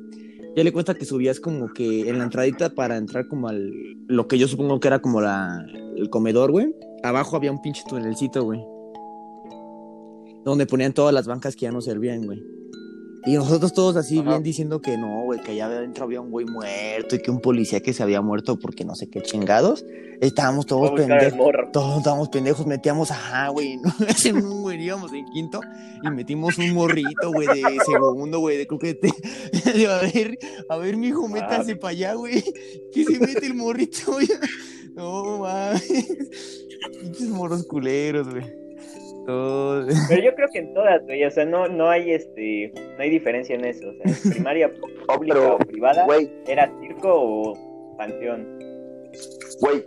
Ya le cuesta que subías como que en la entradita para entrar como al, lo que yo supongo que era como la, el comedor, güey. Abajo había un pinche tunelcito, güey. Donde ponían todas las bancas que ya no servían, güey. Y nosotros todos así Ajá. bien diciendo que no, güey, que allá adentro había un güey muerto y que un policía que se había muerto porque no sé qué chingados. Estábamos todos pendejos. Todos estábamos pendejos, metíamos, ajá, güey, ¿no? Güey, íbamos en quinto y metimos un morrito, güey, de segundo, güey, de creo que te... de, a ver, a ver, mijo, métase para allá, güey, que se mete el morrito, güey. No, mames, pinches morros culeros, güey. Pero yo creo que en todas, güey, o sea, no, no hay este, no hay diferencia en eso. O sea, en primaria pública pero, o privada, güey, era circo o panteón. güey.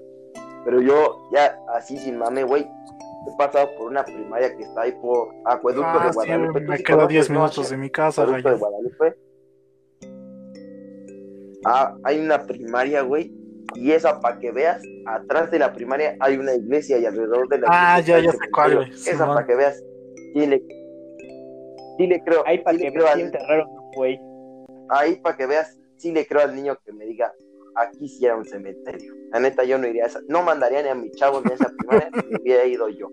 Pero yo ya así sin mame, güey. He pasado por una primaria que está ahí por Acueducto Ah, de Guadalupe. ¿Tú me quedo a conoces, 10 no, minutos de mi casa, Acueducto de. Guadalupe. Ah, hay una primaria, güey. Y esa, para que veas, atrás de la primaria hay una iglesia y alrededor de la Ah, iglesia ya, sé cuál, güey. Esa, para que veas. Sí le, sí le creo. Ahí para sí que si enterraron güey. ahí para que veas, sí le creo al niño que me diga, aquí sí era un cementerio. La neta, yo no iría a esa, no mandaría ni a mi chavo ni a esa primaria, ni hubiera ido yo.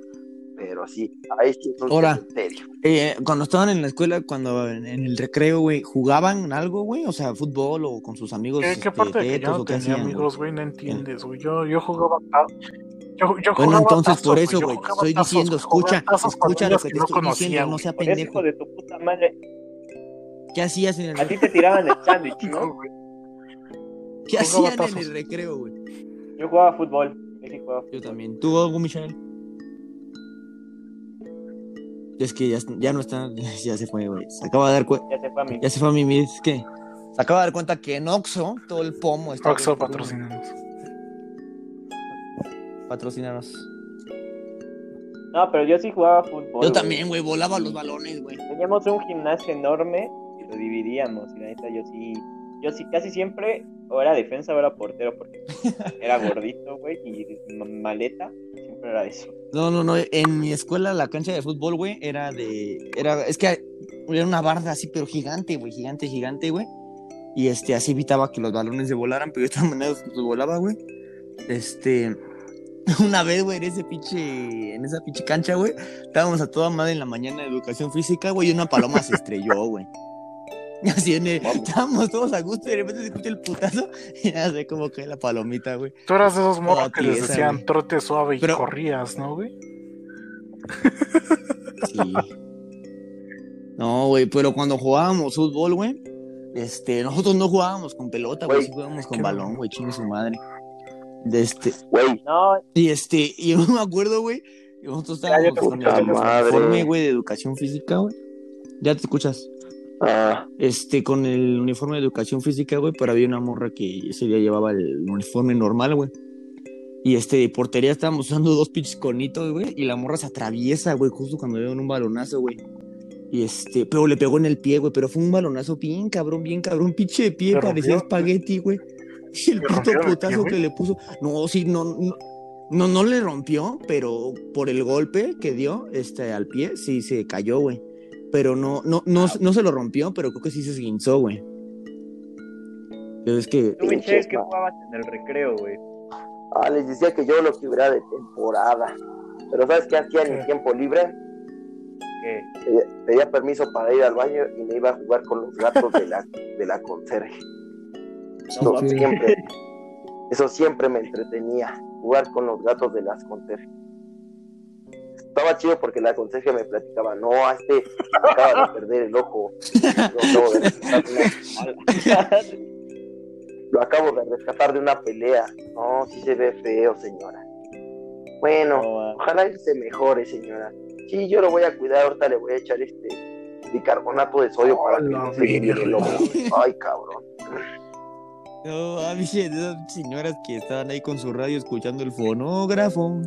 Pero sí, ahí sí es un Ahora. cementerio. Eh, cuando estaban en la escuela, cuando en, en el recreo, güey, ¿jugaban algo, güey? O sea, fútbol o con sus amigos. ¿Qué, este, qué parte de que yo no o qué tenía amigos, güey? No entiendes, güey. Yo, yo jugaba. Yo, yo Bueno, entonces tazos, por eso, Yo güey, estoy tazos, diciendo, escucha, escucha lo que te no estoy conocía, diciendo, no güey. sea pendejo. hijo de tu puta madre, ¿Qué hacías en el a ti te tiraban el sándwich, No, ¿no? güey. ¿Qué hacían en el recreo, güey? Yo jugaba fútbol. Yo jugaba Yo fútbol. también. ¿Tú Michelle? Es que ya, ya no está, ya se fue, güey. Se acaba de dar cuenta, Ya se fue a mi. ya se fue a mi es que se acaba de dar cuenta que en Oxxo todo el pomo está Oxxo patrocinanos. Patrocínanos. No, pero yo sí jugaba fútbol. Yo güey. también, güey, volaba los balones, güey. Teníamos un gimnasio enorme y lo dividíamos. Y la neta, yo sí, yo sí casi siempre o era defensa o era portero porque era gordito, güey, y ma- maleta, siempre era eso. No, no, no. En mi escuela la cancha de fútbol, güey, era de. Era, es que era una barda así, pero gigante, güey. Gigante, gigante, güey. Y este, así evitaba que los balones se volaran, pero de esta manera se volaba, güey. Este. Una vez, güey, en ese pinche. En esa pinche cancha, güey. Estábamos a toda madre en la mañana de educación física, güey, y una paloma se estrelló, güey. Así en el, estábamos todos a gusto y de repente se escucha el putazo y ya sé cómo cae la palomita, güey. Tú eras de esos morros que les decían güey. trote suave y Pero- corrías, ¿no, güey? Sí. No, güey, pero cuando jugábamos fútbol, güey, este, nosotros no jugábamos con pelota, güey, sí jugábamos con balón, güey, chingue su madre. De este, Güey, No, y este, y yo me acuerdo, güey, y nosotros estábamos con el uniforme, güey, de educación física, güey. Ya te escuchas. Ah, Este, con el uniforme de educación física, güey, pero había una morra que ese día llevaba el uniforme normal, güey. Y este, de portería estábamos usando dos pinches conitos, güey, y la morra se atraviesa, güey, justo cuando le un balonazo, güey. Y este, pero le pegó en el pie, güey, pero fue un balonazo bien cabrón, bien cabrón, pinche de pie, ¿Te parecía espagueti, güey. Y el ¿Te puto putazo que le puso. No, sí, no, no, no, no le rompió, pero por el golpe que dio, este, al pie, sí se cayó, güey. Pero no, no, no, no se lo rompió, pero creo que sí se esguinzó, güey. Pero es que, tú, Michelle, ¿qué jugabas en el recreo, güey? ah, les decía que yo lo que hubiera de temporada. Pero ¿sabes qué hacía en mi tiempo libre? ¿Qué? Pedía, pedía permiso para ir al baño y me iba a jugar con los gatos de la, de la conserje. Eso Sí. siempre, eso siempre me entretenía, jugar con los gatos de las conserjes. Estaba chido porque la conserje me platicaba, no, a este acaba de perder el ojo. Yo acabo de resultar una- Lo acabo de rescatar de una pelea. No, sí se ve feo, señora. Bueno, No, ah, ojalá él se mejore, señora. Sí, yo lo voy a cuidar. Ahorita le voy a echar este bicarbonato de sodio para que no se le llegue el ojo. Ay, cabrón. No, a mí, esas señoras que estaban ahí con su radio escuchando el fonógrafo.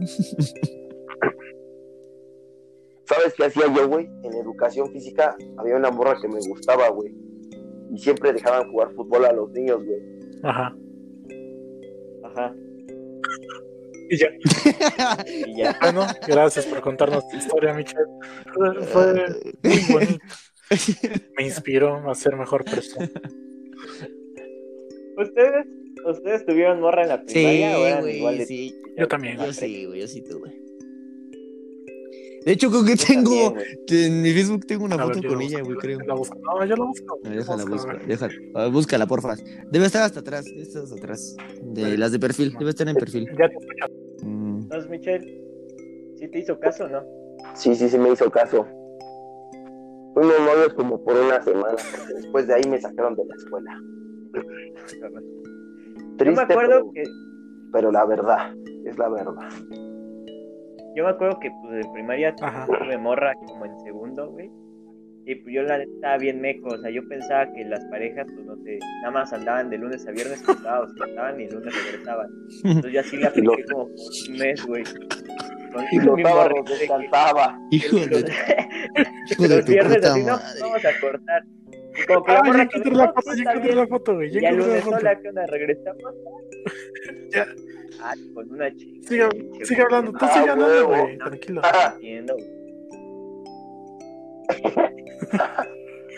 ¿Sabes qué hacía yo, güey? En educación física había una morra que me gustaba, güey. Y siempre dejaban jugar fútbol a los niños, güey. Ajá. Ajá. Y ya. Y ya. Bueno, gracias por contarnos tu historia, Michelle. Fue, muy bonito. Me inspiró a ser mejor persona. ¿Ustedes, ¿Ustedes tuvieron morra en la Sí, primaria o eran güey, igual de sí. Yo también. Yo sí, güey, yo sí tuve. De hecho, creo que Yo también, tengo. En mi Facebook tengo una foto yo con la ella, güey, creo. La busco. No, yo la busco. Déjala, busca, déjala. Búscala, porfa. Debe estar hasta atrás. Esta es atrás. De las de perfil. Debe estar en perfil. Ya te escucho. Mm, Entonces, Michelle, ¿sí te hizo caso o no? Sí, sí, sí me hizo caso. Fuimos novios como por una semana, después de ahí me sacaron de la escuela. Yo Triste, me acuerdo pero, que pero la verdad, es la verdad. Yo me acuerdo que pues en primaria Ajá. tuve morra como en segundo, güey. Y pues yo la neta estaba bien meco, o sea, yo pensaba que las parejas, pues no sé, nada más andaban de lunes a viernes, sábados estaban y el lunes regresaban. Entonces yo así la apliqué como por un mes, güey. Con Y de descansaba. Hijo de, hijo de los tu viernes así, no, madre. vamos a cortar. Y como que Ah, ya encontré la foto, "Sí, ya encontré bien". la foto, güey. Ya encontré lunes sola, que onda? Regresamos. Ya. Ah, con una chica. Sigue, pinche sigue hablando. Tú Ah, sigue hablando, huevo. güey. Tranquilo. Ah, Entiendo,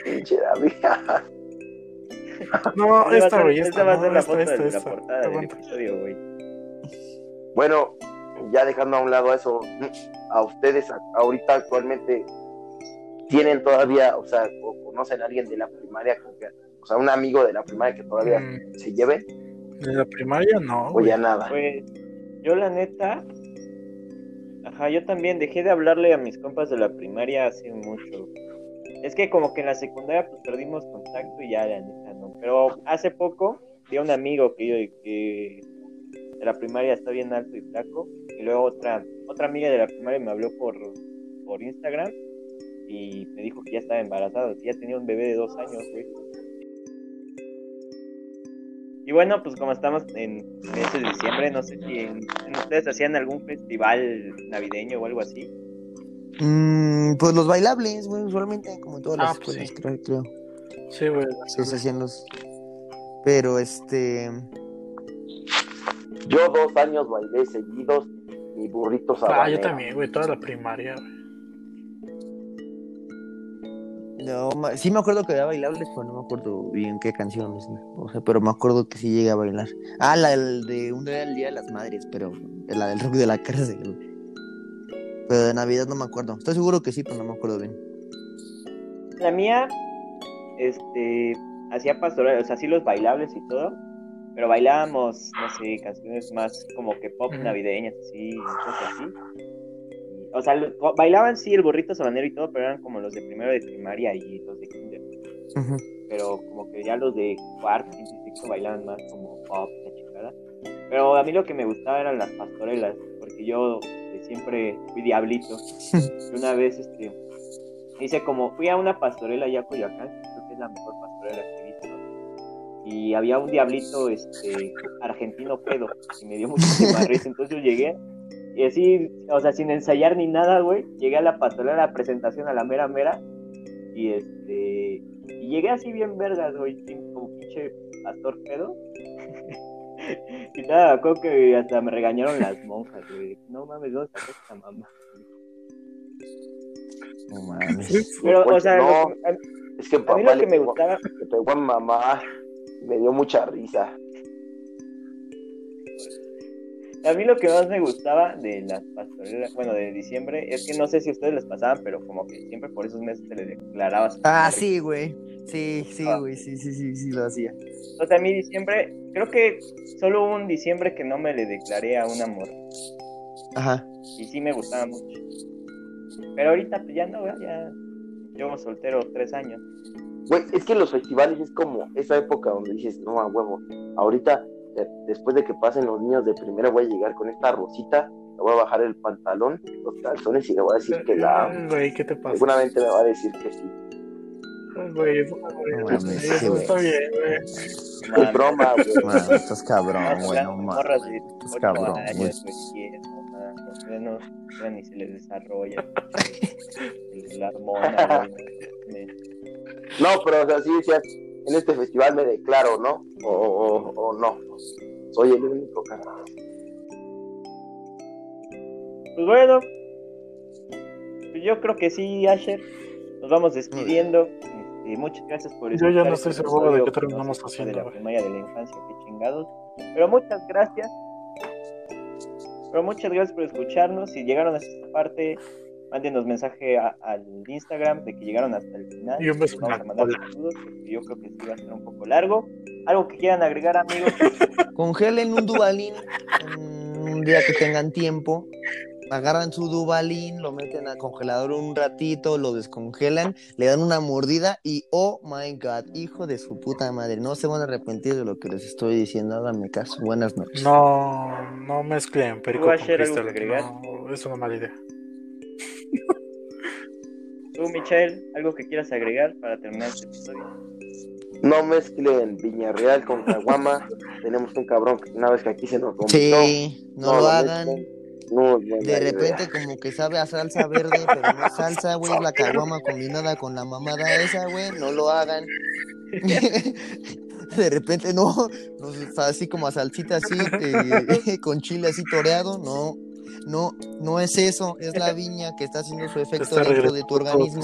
pinche. No, esta, güey. Esta, va a no, ser la esta, foto esta, de la esta. portada del Aguanta. episodio, güey. Bueno, ya dejando a un lado eso, a ustedes a- ahorita actualmente tienen todavía, o sea, o conocen a alguien de la primaria, que- o sea, un amigo de la primaria que todavía Mm, se lleve, De la primaria, no. o güey. ya nada. Pues yo la neta, ajá, yo también dejé de hablarle a mis compas de la primaria hace mucho. Es que como que en la secundaria pues perdimos contacto y ya la neta no. Pero hace poco vi a un amigo que, yo- que de la primaria está bien alto y flaco. Y luego otra, otra amiga de la primaria me habló por, por Instagram y me dijo que ya estaba embarazada, que ya tenía un bebé de dos años, güey. Y bueno, pues como estamos en meses de diciembre, no sé si en- en ustedes hacían algún festival navideño o algo así. Mm, pues los bailables, güey, usualmente, como en todas las Ah, pues escuelas, sí. creo, creo. Sí, güey. Sí, se hacían los. Pero este. Yo dos años bailé seguidos mi burrito Ah, yo también, güey. Toda la primaria, güey. No, sí me acuerdo que había bailables, pero no me acuerdo bien qué canciones. O sea, pero me acuerdo que sí llegué a bailar. Ah, la del de un día del Día de las Madres, pero la del rock de la cárcel. Pero de Navidad no me acuerdo. Estoy seguro que sí, pero no me acuerdo bien. La mía, este, hacía pastoral, o sea, sí los bailables y todo, pero bailábamos, no sé, canciones más como que pop navideñas, así, cosas así. O sea, lo- bailaban sí el burrito sabanero y todo, pero eran como los de primero de primaria y los de kinder. Pero como que ya los de cuarto, y sexto bailaban más como pop, la chingada. Pero a mí lo que me gustaba eran las pastorelas, porque yo de siempre fui diablito. Y una vez, este, hice como, fui a una pastorela allá a Coyoacán, creo que es la mejor pastorela que he visto. Y había un diablito, este, argentino pedo, y me dio muchísima risa. Entonces yo llegué, y así, o sea, sin ensayar ni nada, güey, llegué a la pastorela, a la presentación, a la mera mera, y este, y llegué así bien vergas, güey, sin- como pinche pastor pedo. y nada, me acuerdo que hasta me regañaron las monjas, güey. No mames, ¿dónde sacó esta mamá? No mames. Pero, o Pues sea, no. lo que- a, Es que a mí papá lo que me gustaba, le pegó a mi mamá, me dio mucha risa. A mí lo que más me gustaba de las pastorelas, bueno, de diciembre, es que no sé si a ustedes les pasaban, pero como que siempre por esos meses se les declaraba su Ah, sí, güey. Sí, sí, Ah. güey. Sí, sí, sí, sí, lo hacía. O sea, a mí diciembre, creo que solo hubo un diciembre que no me le declaré a un amor. Ajá. y sí me gustaba mucho. Pero ahorita pues ya no, ¿verdad? ya llevo soltero tres años. Güey, es que los festivales es como esa época donde dices, no, a huevo, ahorita, después de que pasen los niños de primero, voy a llegar con esta rosita, le voy a bajar el pantalón, los calzones y le voy a decir que la amo. Güey, ¿qué te pasa? Seguramente me va a decir que sí. Güey, eso, No eso está bien, güey. Es broma, güey. Mano, estás cabrón, güey, no mames. Estás cabrón, güey. ni se les desarrolla. la hormona, güey. no pero o sea, sí en este festival me declaro, ¿no? O, o, o no. Soy el único, carnal. Pues bueno, pues yo creo que sí, Asher. Nos vamos despidiendo. Este, muchas gracias por Yo ya no estoy este seguro de qué terminamos haciendo, De la primaria de la infancia, qué chingados. Pero muchas gracias. Pero muchas gracias por escucharnos. Si llegaron hasta esta parte, mándenos mensaje a- al Instagram de que llegaron hasta el final. Y un beso Les Vamos a mandar saludos porque yo creo que sí va a ser un poco largo. Algo que quieran agregar, amigos. Congelen un Dubalín un día que tengan tiempo. Agarran su Dubalín, lo meten al congelador un ratito, lo descongelan, le dan una mordida y oh my god, hijo de su puta madre, no se van a arrepentir de lo que les estoy diciendo, háganme caso. Buenas noches. No, no mezclen perico ¿Tú, con cristal. No, es una mala idea. Tú, Michelle, algo que quieras agregar para terminar este episodio. No mezclen Viñarreal con Caguama. Tenemos un cabrón que una vez que aquí se nos vomitó. Sí, no, lo hagan. No, De idea. repente como que sabe a salsa verde, pero no es salsa, güey, la caguama combinada con la mamada esa, güey, no lo hagan. De repente no, no está así como a salsita así, eh, con chile así toreado, no, no, no es eso, es la viña que está haciendo su efecto dentro de tu organismo.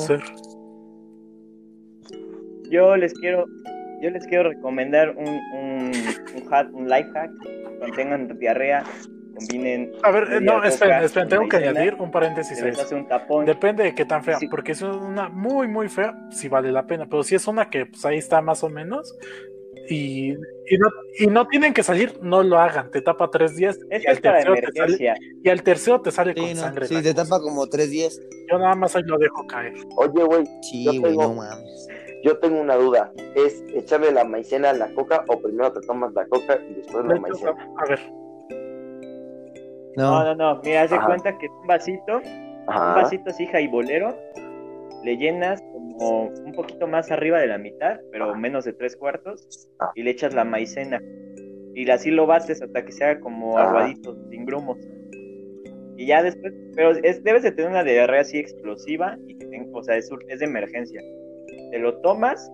Yo les quiero, yo les quiero recomendar un, un, un, hack, un life hack. Cuando tengan diarrea, combinen. A ver, eh, no, coca esperen, esperen, tengo que añadir un paréntesis a un tapón. Depende de qué tan fea, Sí. porque si es una muy, muy fea, sí vale la pena, pero si es una que pues ahí está más o menos y, y, no, y no tienen que salir, no lo hagan, te tapa tres días y al tercero te sale, emergencia. y al tercero te sale Sí, con no, sangre. sí, te cosa. tapa como tres días. Yo nada más ahí lo dejo caer. Oye, güey, Sí, Yo güey, tengo- no mames. yo tengo una duda. ¿Es echarle la maicena a la coca o primero te tomas la coca y después la maicena? A ver, No, No, no, no. Mira, haz de cuenta que un vasito, un Ajá. vasito así jaibolero, le llenas como un poquito más arriba de la mitad, pero menos de tres cuartos, Ah. y le echas la maicena. Y así lo bates hasta que se haga como aguadito, sin grumos. Y ya después, pero es, debes de tener una diarrea así explosiva, y que ten- o sea, es, ur- es de emergencia. Te lo tomas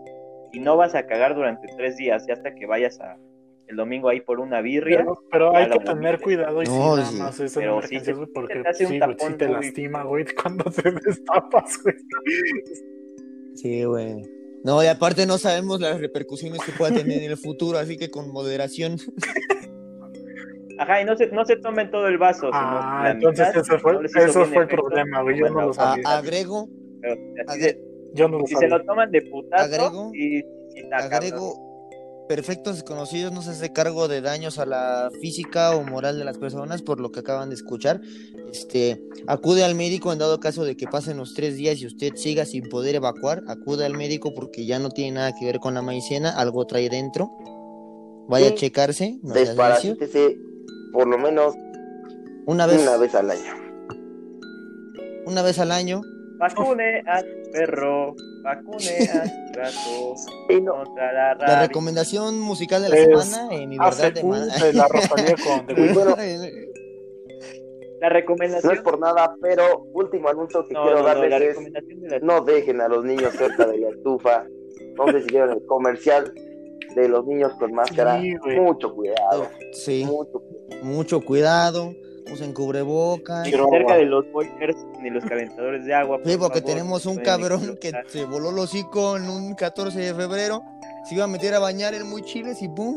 y no vas a cagar durante tres días, y hasta que vayas a el domingo ahí por una birria. pero, hay que tener cuidado y si No, nada sí. más es Pero sí porque te hace un sí, güey, sí tapón te lastima, güey, cuando te destapas, güey. Sí, güey. No, y aparte no sabemos las repercusiones que pueda tener en el futuro, así que con moderación. Ajá, y no se, no se tomen todo el vaso. sino Ah, la entonces mitad, ese fue, no eso fue el problema, güey, yo no lo A- sabía. agrego, pero así Yo no lo si se lo toman de putazo, Agrego- y, agrego, perfectos desconocidos no se hace cargo de daños a la física o moral de las personas por lo que acaban de escuchar. Este, acude al médico en dado caso de que pasen los tres días y usted siga sin poder evacuar. Acude al médico porque ya no tiene nada que ver con la maicena, algo trae dentro. Vaya Sí. a checarse. no. Desparasítese por lo menos Una vez, una vez al año. una vez al año. Vacune a tu perro, vacune a tu gato Y no, contra la recomendación musical de la Es semana, eh, mi verdad de ACU ma- de la Rosalía con The bueno, La no recomendación. es por nada, pero último anuncio que no, quiero no, no, darles la es recomendación de la no dejen a los niños cerca de la estufa. No se siguieron el comercial de los niños con máscara. Sí. Mucho cuidado, Sí, mucho cuidado. mucho cuidado. Usen cubrebocas. ni Quiero cerca agua. de los boilers ni los calentadores de agua. Sí, por porque favor, tenemos un cabrón que se voló el hocico en un 14 de febrero. Se iba a meter a bañar en muy chiles y ¡pum!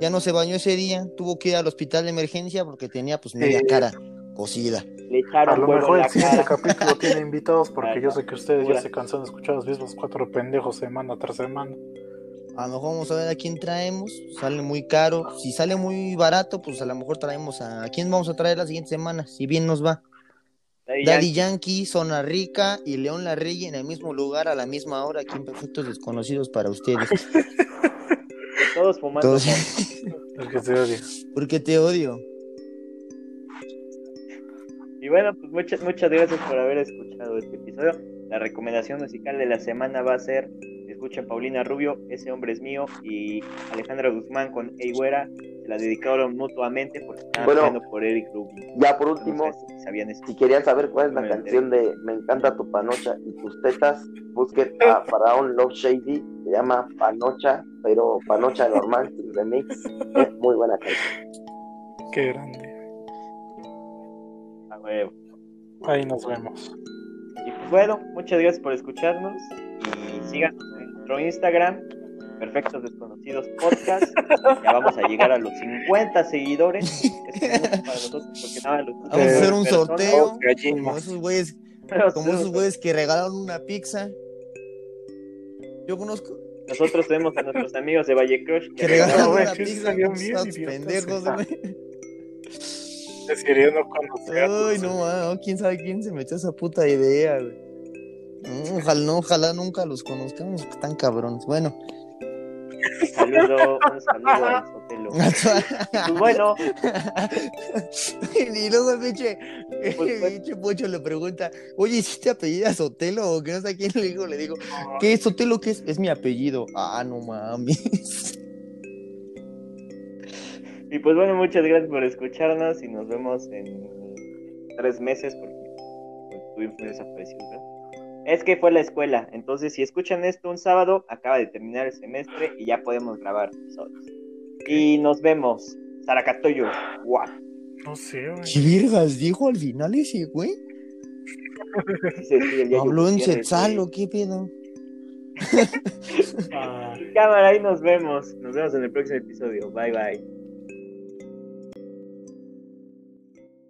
Ya no se bañó ese día. Tuvo que ir al hospital de emergencia porque tenía pues media Sí. cara cocida. Le A lo mejor en el siguiente cara. capítulo tiene invitados porque yo sé que ustedes ya se cansan de escuchar los mismos cuatro pendejos semana tras semana. A lo mejor vamos a ver a quién traemos. Sale muy caro. Si sale muy barato, pues a lo mejor traemos a... ¿A quién vamos a traer la siguiente semana? Si bien nos va. Daddy Daddy Yankee. Yankee, Zona Rica y León La Rey en el mismo lugar a la misma hora aquí en Perfectos Desconocidos para ustedes. Todos fumando. Todos- El que se odia. Porque te odio. Y bueno, pues muchas, muchas gracias por haber escuchado este episodio. La recomendación musical de la semana va a ser, escuchen Paulina Rubio, Ese hombre es mío, y Alejandra Guzmán con Eigüera, se la dedicaron mutuamente porque estaban Bueno. por Eric Rubio. Ya por No último, sé si sabían eso. si querían saber cuál es la canción de Me encanta tu panocha y tus tetas, busquen a Faraón Love Shady, se llama Panocha, pero Panocha normal, sin remix, es muy buena canción. Qué grande. A huevo. Ahí nos vemos. Y pues bueno, muchas gracias por escucharnos y síganos nuestro Instagram, Perfectos Desconocidos Podcast. Ya vamos a llegar a los 50 seguidores. Es mucho para nosotros porque nada, los Vamos a hacer un personas- sorteo. Como esos güeyes, como esos güeyes que regalaron una pizza. Yo conozco Nosotros tenemos a nuestros amigos de Valle Crush que regalaron- regalaron una que pizza. bien idiotas. pendejos, güey. No conocerlos. Ay, no, ah, quién sabe quién se metió esa puta idea, güey. No, ojalá, no, ojalá nunca los conozcamos, que están cabrones. Bueno, saludo, un saludo a Sotelo. Pues bueno, y luego el pinche, el Pues, pues. pinche Pocho le pregunta, oye, ¿sí te apellidas Sotelo? O que no sé a quién le digo, le digo, ¿qué es Sotelo? ¿Qué es? Es mi apellido. Ah, no mames. y pues bueno, muchas gracias por escucharnos y nos vemos en tres meses porque pues, estuvimos desaparecidos. ¿no? Es que fue la escuela, entonces si escuchan esto un sábado, acaba de terminar el semestre y ya podemos grabar episodios. Y nos vemos. Saracatoyo. Guau. No sé, güey. ¿Qué virgas dijo al final ese güey? Sí, sí, ¿Habló en o qué pedo? Ah. Cámara, ahí nos vemos. Nos vemos en el próximo episodio. Bye bye.